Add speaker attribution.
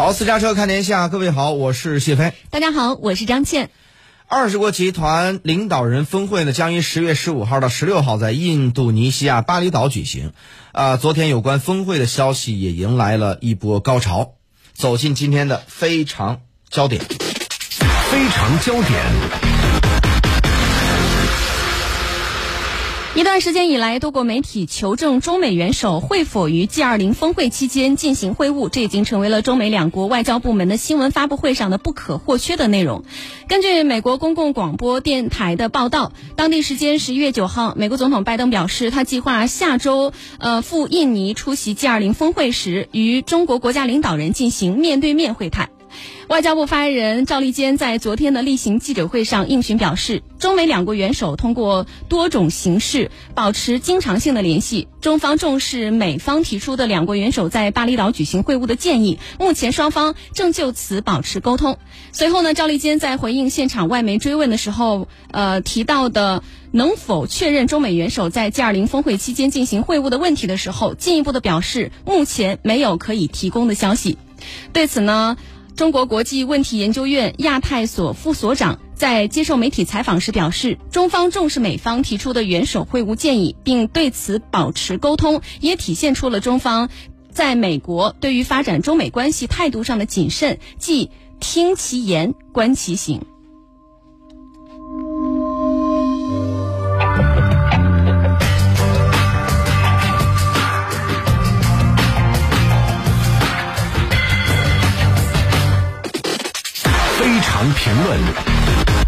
Speaker 1: 好，私家车看天下，各位好，我是谢飞。
Speaker 2: 大家好，我是张倩。
Speaker 1: 二十国集团领导人峰会呢，将于十月十五号到十六号在印度尼西亚巴厘岛举行。啊，昨天有关峰会的消息也迎来了一波高潮。走进今天的非常焦点，
Speaker 3: 非常焦点。
Speaker 2: 一段时间以来，多国媒体求证中美元首会否于 G20 峰会期间进行会晤，这已经成为了中美两国外交部门的新闻发布会上的不可或缺的内容。根据美国公共广播电台的报道，当地时间十一月九号，美国总统拜登表示，他计划下周呃赴印尼出席 G20 峰会时，与中国国家领导人进行面对面会谈。外交部发言人赵立坚在昨天的例行记者会上应询表示，中美两国元首通过多种形式保持经常性的联系。中方重视美方提出的两国元首在巴厘岛举行会晤的建议，目前双方正就此保持沟通。随后呢，赵立坚在回应现场外媒追问的时候，呃提到的能否确认中美元首在 G20 峰会期间进行会晤的问题的时候，进一步的表示，目前没有可以提供的消息。对此呢？中国国际问题研究院亚太所副所长在接受媒体采访时表示，中方重视美方提出的元首会晤建议，并对此保持沟通，也体现出了中方在美国对于发展中美关系态度上的谨慎，即听其言，观其行。
Speaker 3: 非常评论。